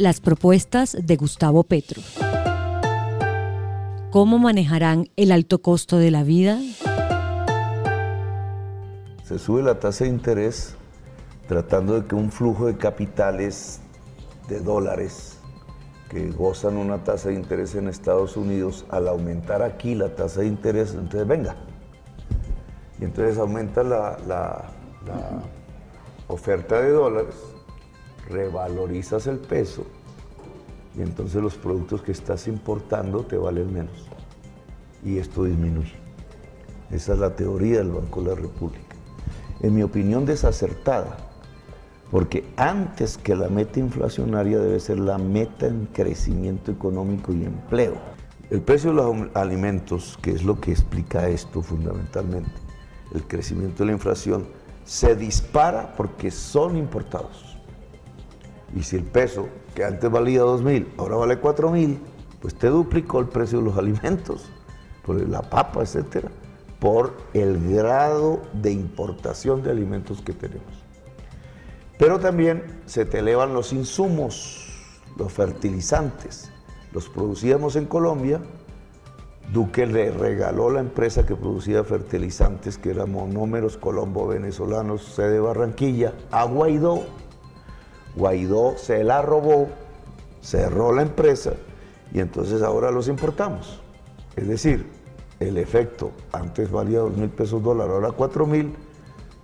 las propuestas de Gustavo Petro. ¿Cómo manejarán el alto costo de la vida? Se sube la tasa de interés tratando de que un flujo de capitales de dólares que gozan una tasa de interés en Estados Unidos, al aumentar aquí la tasa de interés, entonces venga. Y entonces aumenta la, la oferta de dólares, revalorizas el peso entonces los productos que estás importando te valen menos. Y esto disminuye. Esa es la teoría del Banco de la República. En mi opinión desacertada, porque antes que la meta inflacionaria debe ser la meta en crecimiento económico y empleo. El precio de los alimentos, que es lo que explica esto fundamentalmente, el crecimiento de la inflación, se dispara porque son importados. Y si el peso, que antes valía 2.000, ahora vale 4.000, pues te duplicó el precio de los alimentos, por la papa, etcétera, por el grado de importación de alimentos que tenemos. Pero también se te elevan los insumos, los fertilizantes. Los producíamos en Colombia. Duque le regaló la empresa que producía fertilizantes, que era Monómeros Colombo Venezolanos, sede Barranquilla, a Guaidó. Guaidó se la robó, cerró la empresa y entonces ahora los importamos. Es decir, el efecto, antes valía dos mil pesos dólar, ahora cuatro mil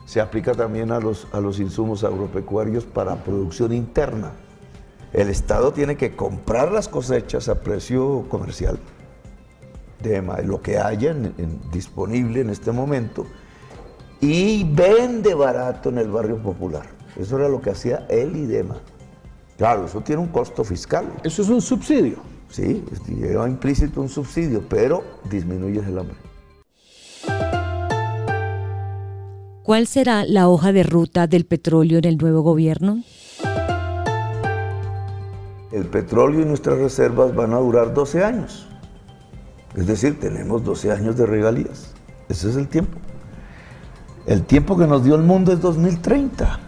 se aplica también a los, a los insumos agropecuarios para producción interna. El Estado tiene que comprar las cosechas a precio comercial de lo que haya disponible en este momento y vende barato en el barrio popular. Eso era lo que hacía el IDEMA. Claro, eso tiene un costo fiscal. Eso es un subsidio. Sí, lleva implícito un subsidio, pero disminuye el hambre. ¿Cuál será la hoja de ruta del petróleo en el nuevo gobierno? El petróleo y nuestras reservas van a durar 12 años. Es decir, tenemos 12 años de regalías. Ese es el tiempo. El tiempo que nos dio el mundo es 2030.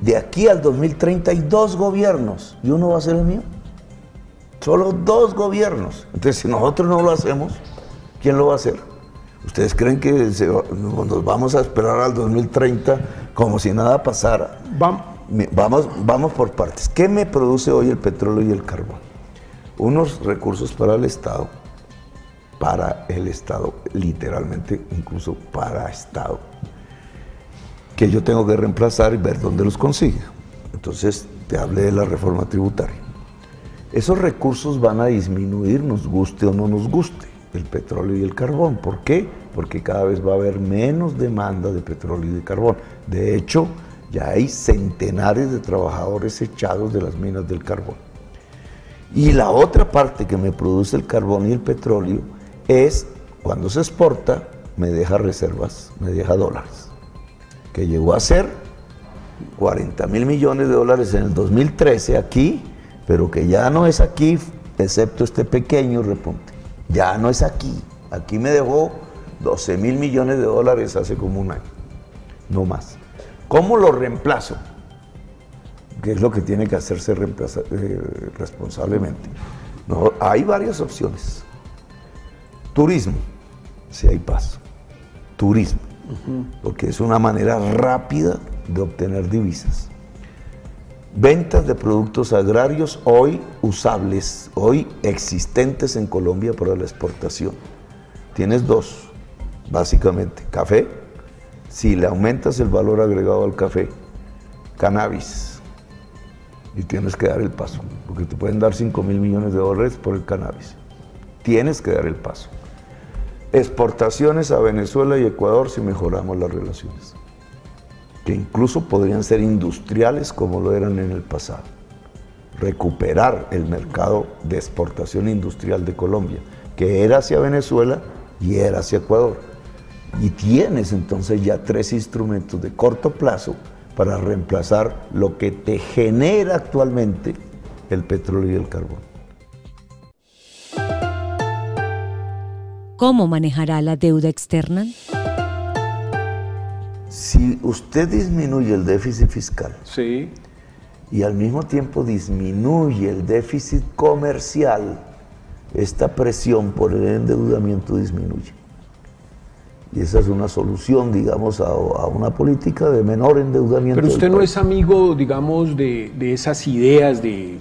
De aquí al 2030 hay dos gobiernos y uno va a ser el mío. Solo dos gobiernos. Entonces, si nosotros no lo hacemos, ¿quién lo va a hacer? ¿Ustedes creen que nos vamos a esperar al 2030 como si nada pasara? Vamos, vamos por partes. ¿Qué me produce hoy el petróleo y el carbón? Unos recursos para el Estado, para el Estado, literalmente incluso para Estado, que yo tengo que reemplazar y ver dónde los consigue. Entonces, te hablé de la reforma tributaria. Esos recursos van a disminuir, nos guste o no nos guste el petróleo y el carbón. ¿Por qué? Porque cada vez va a haber menos demanda de petróleo y de carbón. De hecho, ya hay centenares de trabajadores echados de las minas del carbón. Y la otra parte que me produce el carbón y el petróleo es cuando se exporta, me deja reservas, me deja dólares, que llegó a ser 40 mil millones de dólares en el 2013 aquí, pero que ya no es aquí, excepto este pequeño repunte. Ya no es aquí. Aquí me dejó 12 mil millones de dólares hace como un año, no más. ¿Cómo lo reemplazo? ¿Qué es lo que tiene que hacerse eh, responsablemente? Hay varias opciones. Turismo, si hay paso. Turismo, porque es una manera rápida de obtener divisas ventas de productos agrarios hoy usables, hoy existentes en Colombia para la exportación. Tienes dos, básicamente, café, si le aumentas el valor agregado al café, cannabis, y tienes que dar el paso, porque te pueden dar 5 mil millones de dólares por el cannabis. Tienes que dar el paso. Exportaciones a Venezuela y Ecuador si mejoramos las relaciones que incluso podrían ser industriales como lo eran en el pasado. Recuperar el mercado de exportación industrial de Colombia, que era hacia Venezuela y era hacia Ecuador. Y tienes entonces ya tres instrumentos de corto plazo para reemplazar lo que te genera actualmente el petróleo y el carbón. ¿Cómo manejará la deuda externa? Si usted disminuye el déficit fiscal sí. y al mismo tiempo disminuye el déficit comercial, esta presión por el endeudamiento disminuye. Y esa es una solución, digamos, a, una política de menor endeudamiento. Pero usted no es amigo, digamos, de, esas ideas de,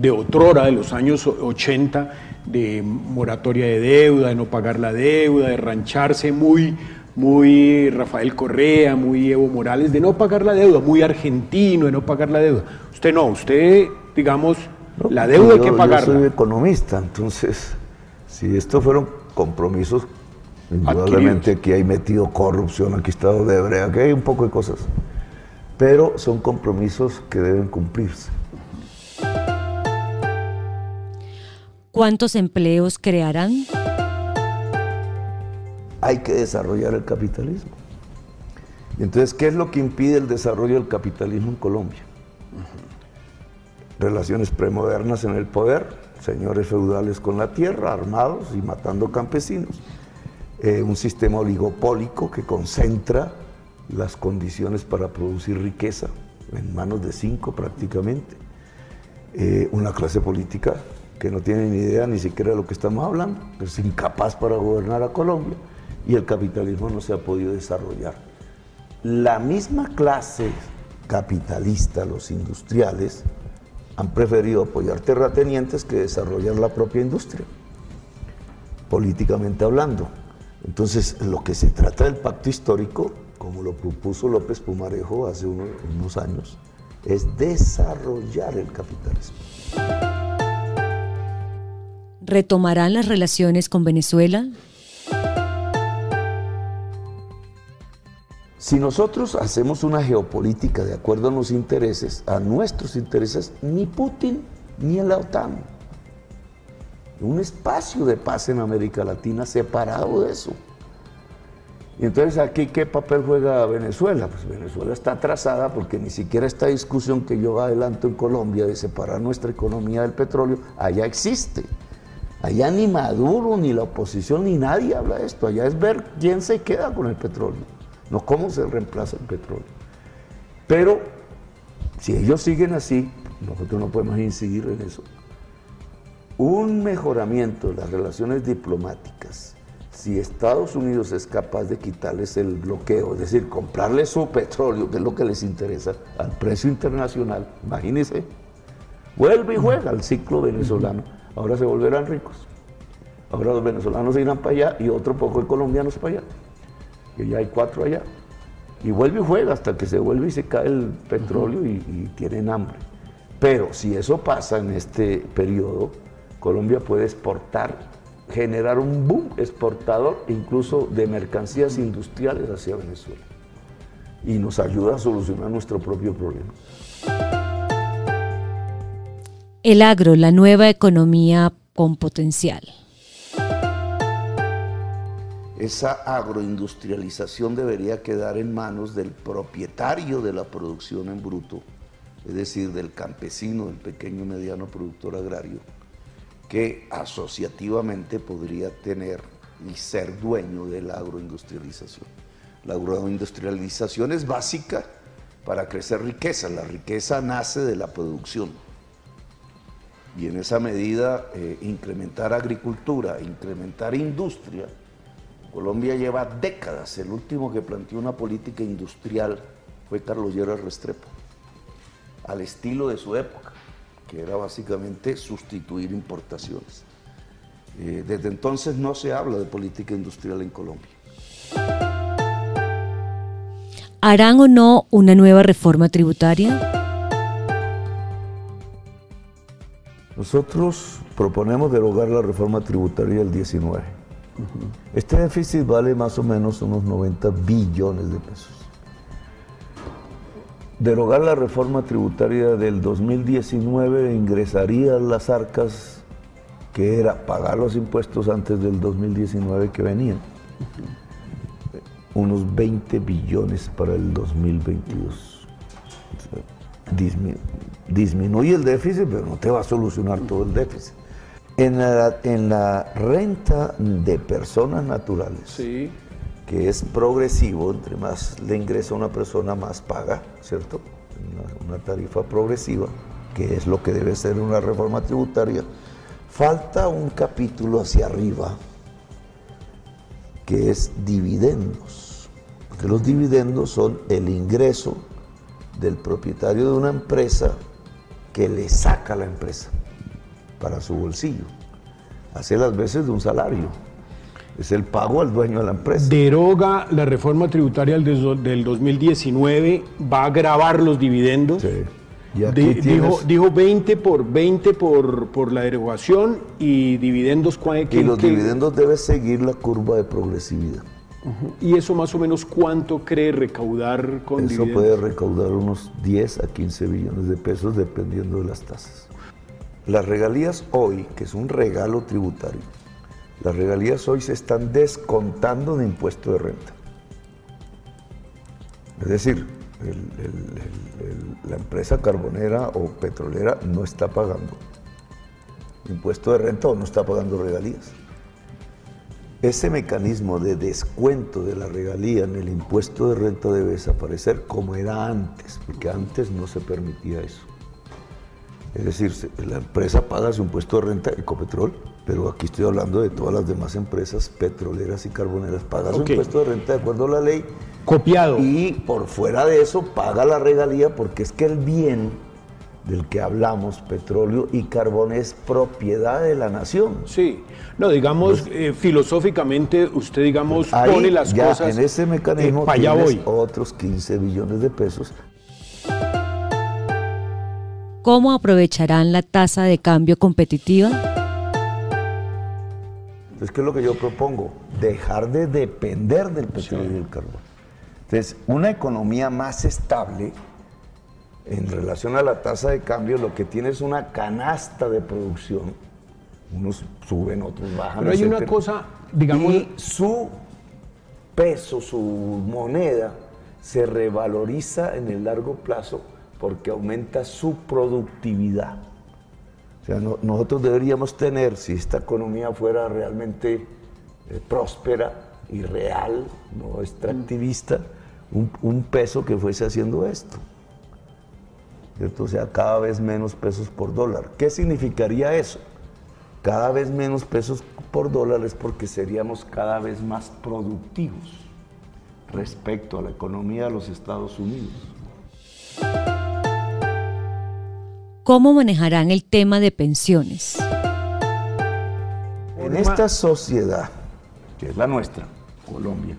de otrora, de los años 80, de moratoria de deuda, de no pagar la deuda, de rancharse muy, muy Rafael Correa, muy Evo Morales, de no pagar la deuda, muy argentino, de no pagar la deuda. Usted no, usted, digamos, la deuda hay que pagarla. Yo soy economista, entonces, si estos fueron compromisos, indudablemente aquí hay metido corrupción, aquí está Odebrecht, aquí hay un poco de cosas, pero son compromisos que deben cumplirse. ¿Cuántos empleos crearán? Hay que desarrollar el capitalismo. Entonces, ¿qué es lo que impide el desarrollo del capitalismo en Colombia? Relaciones premodernas en el poder, señores feudales con la tierra, armados y matando campesinos. Eh, un sistema oligopólico que concentra las condiciones para producir riqueza en manos de cinco prácticamente. Eh, una clase política que no tiene ni idea ni siquiera de lo que estamos hablando, que es incapaz para gobernar a Colombia y el capitalismo no se ha podido desarrollar. La misma clase capitalista, los industriales, han preferido apoyar terratenientes que desarrollar la propia industria, políticamente hablando. Entonces, lo que se trata del pacto histórico, como lo propuso López Pumarejo hace unos, unos años, es desarrollar el capitalismo retomarán las relaciones con Venezuela? Si nosotros hacemos una geopolítica de acuerdo a los intereses, a nuestros intereses, ni Putin ni la OTAN. Un espacio de paz en América Latina separado de eso. Y entonces aquí, ¿qué papel juega Venezuela? Pues Venezuela está atrasada porque ni siquiera esta discusión que yo adelanto en Colombia de separar nuestra economía del petróleo, allá existe. Allá ni Maduro, ni la oposición, ni nadie habla de esto. Allá es ver quién se queda con el petróleo, no cómo se reemplaza el petróleo. Pero si ellos siguen así, nosotros no podemos incidir en eso. Un mejoramiento de las relaciones diplomáticas, si Estados Unidos es capaz de quitarles el bloqueo, es decir, comprarles su petróleo, que es lo que les interesa, al precio internacional, imagínense, vuelve y juega al ciclo venezolano ahora se volverán ricos. Ahora los venezolanos se irán para allá y otro poco de colombianos para allá. Que ya hay cuatro allá. Y vuelve y juega hasta que se vuelve y se cae el petróleo y, tienen hambre. Pero si eso pasa en este periodo, Colombia puede exportar, generar un boom exportador incluso de mercancías industriales hacia Venezuela. Y nos ayuda a solucionar nuestro propio problema. El agro, la nueva economía con potencial. Esa agroindustrialización debería quedar en manos del propietario de la producción en bruto, es decir, del campesino, del pequeño y mediano productor agrario, que asociativamente podría tener y ser dueño de la agroindustrialización. La agroindustrialización es básica para crecer riqueza, la riqueza nace de la producción y en esa medida eh, incrementar agricultura, incrementar industria. Colombia lleva décadas, el último que planteó una política industrial fue Carlos Llera Restrepo, al estilo de su época, que era básicamente sustituir importaciones. Eh, desde entonces no se habla de política industrial en Colombia. ¿Harán o no una nueva reforma tributaria? Nosotros proponemos derogar la reforma tributaria del 19. Este déficit vale más o menos unos 90 billones de pesos. Derogar la reforma tributaria del 2019 ingresaría a las arcas que era pagar los impuestos antes del 2019 que venían. Unos 20 billones para el 2022 disminuye el déficit, pero no te va a solucionar todo el déficit. En la, en la renta de personas naturales, que es progresivo, entre más le ingresa una persona, más paga, ¿cierto? una, tarifa progresiva, que es lo que debe ser una reforma tributaria, falta un capítulo hacia arriba, que es dividendos. Porque los dividendos son el ingreso del propietario de una empresa que le saca a la empresa para su bolsillo. Hace las veces de un salario es el pago al dueño de la empresa. Deroga la reforma tributaria del 2019, va a grabar los dividendos. Sí. dijo, dijo 20 por 20 por, por la derogación y dividendos. Y los dividendos debe seguir la curva de progresividad. ¿Y eso más o menos cuánto cree recaudar con Eso puede recaudar unos 10 a 15 billones de pesos dependiendo de las tasas. Las regalías hoy, que es un regalo tributario, las regalías hoy se están descontando de impuesto de renta. Es decir, la empresa carbonera o petrolera no está pagando impuesto de renta o no está pagando regalías. Ese mecanismo de descuento de la regalía en el impuesto de renta debe desaparecer como era antes, porque antes no se permitía eso. Es decir, la empresa paga su impuesto de renta, Ecopetrol, pero aquí estoy hablando de todas las demás empresas petroleras y carboneras, paga su impuesto de renta de acuerdo a la ley. Copiado. Y por fuera de eso paga la regalía porque es que el bien del que hablamos, petróleo y carbón, es propiedad de la nación. Sí, no, digamos, eh, filosóficamente, usted, digamos, pone las cosas. En ese mecanismo, eh, allá voy. otros 15 billones de pesos ¿Cómo aprovecharán la tasa de cambio competitiva? Entonces, ¿qué es lo que yo propongo? Dejar de depender del petróleo y del carbón. Entonces, una economía más estable en relación a la tasa de cambio, lo que tiene es una canasta de producción. Unos suben, otros bajan. Pero hay una cosa, digamos. Y su peso, su moneda, se revaloriza en el largo plazo porque aumenta su productividad. O sea, nosotros deberíamos tener, si esta economía fuera realmente eh, próspera y real, no extractivista, un, peso que fuese haciendo esto. ¿Cierto? O sea, cada vez menos pesos por dólar. ¿Qué significaría eso? Cada vez menos pesos por dólar es porque seríamos cada vez más productivos respecto a la economía de los Estados Unidos. ¿Cómo manejarán el tema de pensiones? En esta sociedad, que es la nuestra, Colombia,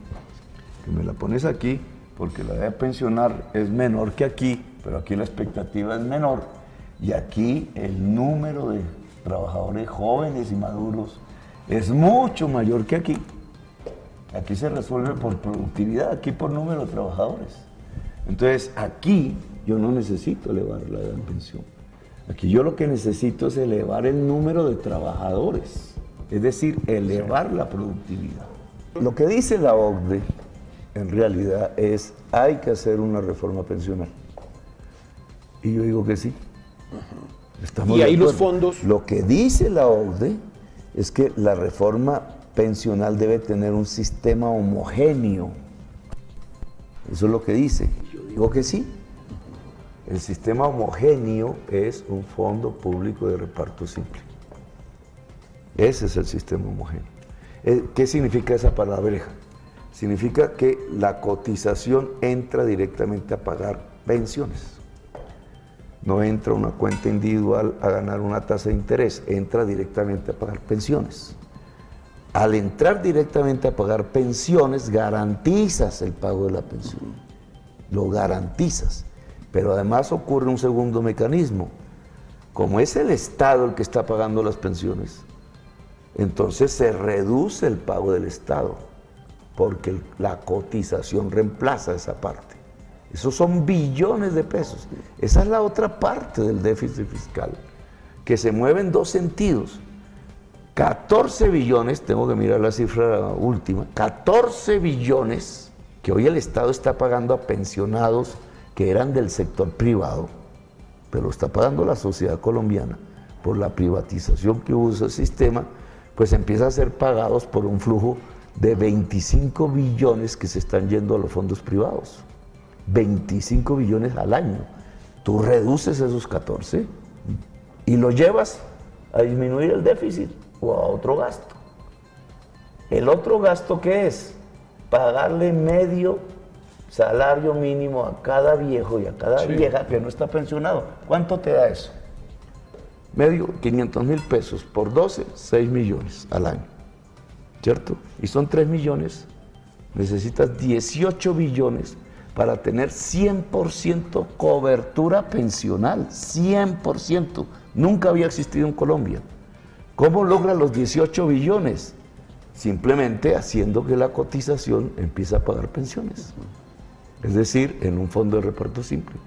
que me la pones aquí, porque la edad de pensionar es menor que aquí, pero aquí la expectativa es menor, y aquí el número de trabajadores jóvenes y maduros es mucho mayor que aquí. Aquí se resuelve por productividad, aquí por número de trabajadores. Entonces, aquí yo no necesito elevar la edad pensión. Aquí yo lo que necesito es elevar el número de trabajadores, es decir, elevar la productividad. Lo que dice la OCDE en realidad es hay que hacer una reforma pensional. Y yo digo que sí. Estamos y ahí los fondos. Lo que dice la OCDE es que la reforma pensional debe tener un sistema homogéneo. Eso es lo que dice. Yo digo que sí. El sistema homogéneo es un fondo público de reparto simple. Ese es el sistema homogéneo. Eh, ¿Qué significa esa palabreja? Significa que la cotización entra directamente a pagar pensiones. No entra una cuenta individual a ganar una tasa de interés, entra directamente a pagar pensiones. Al entrar directamente a pagar pensiones, garantizas el pago de la pensión. Lo garantizas. Pero además ocurre un segundo mecanismo. Como es el Estado el que está pagando las pensiones, entonces se reduce el pago del Estado, porque la cotización reemplaza esa parte. Esos son billones de pesos. Esa es la otra parte del déficit fiscal, que se mueve en dos sentidos. 14 billones, tengo que mirar la cifra última, 14 billones que hoy el Estado está pagando a pensionados que eran del sector privado, pero está pagando la sociedad colombiana por la privatización que hubo ese sistema, pues empieza a ser pagados por un flujo de 25 billones que se están yendo a los fondos privados. 25 billones al año. tú reduces esos 14 y lo llevas a disminuir el déficit o a otro gasto. El otro gasto que es pagarle medio salario mínimo a cada viejo y a cada vieja que no está pensionado. ¿Cuánto te da eso? Medio 500 mil pesos por 12, 6 millones al año. ¿Cierto? Y son 3 millones. Necesitas 18 billones para tener 100% cobertura pensional. 100%. Nunca había existido en Colombia. ¿Cómo logra los 18 billones? Simplemente haciendo que la cotización empiece a pagar pensiones. Es decir, en un fondo de reparto simple.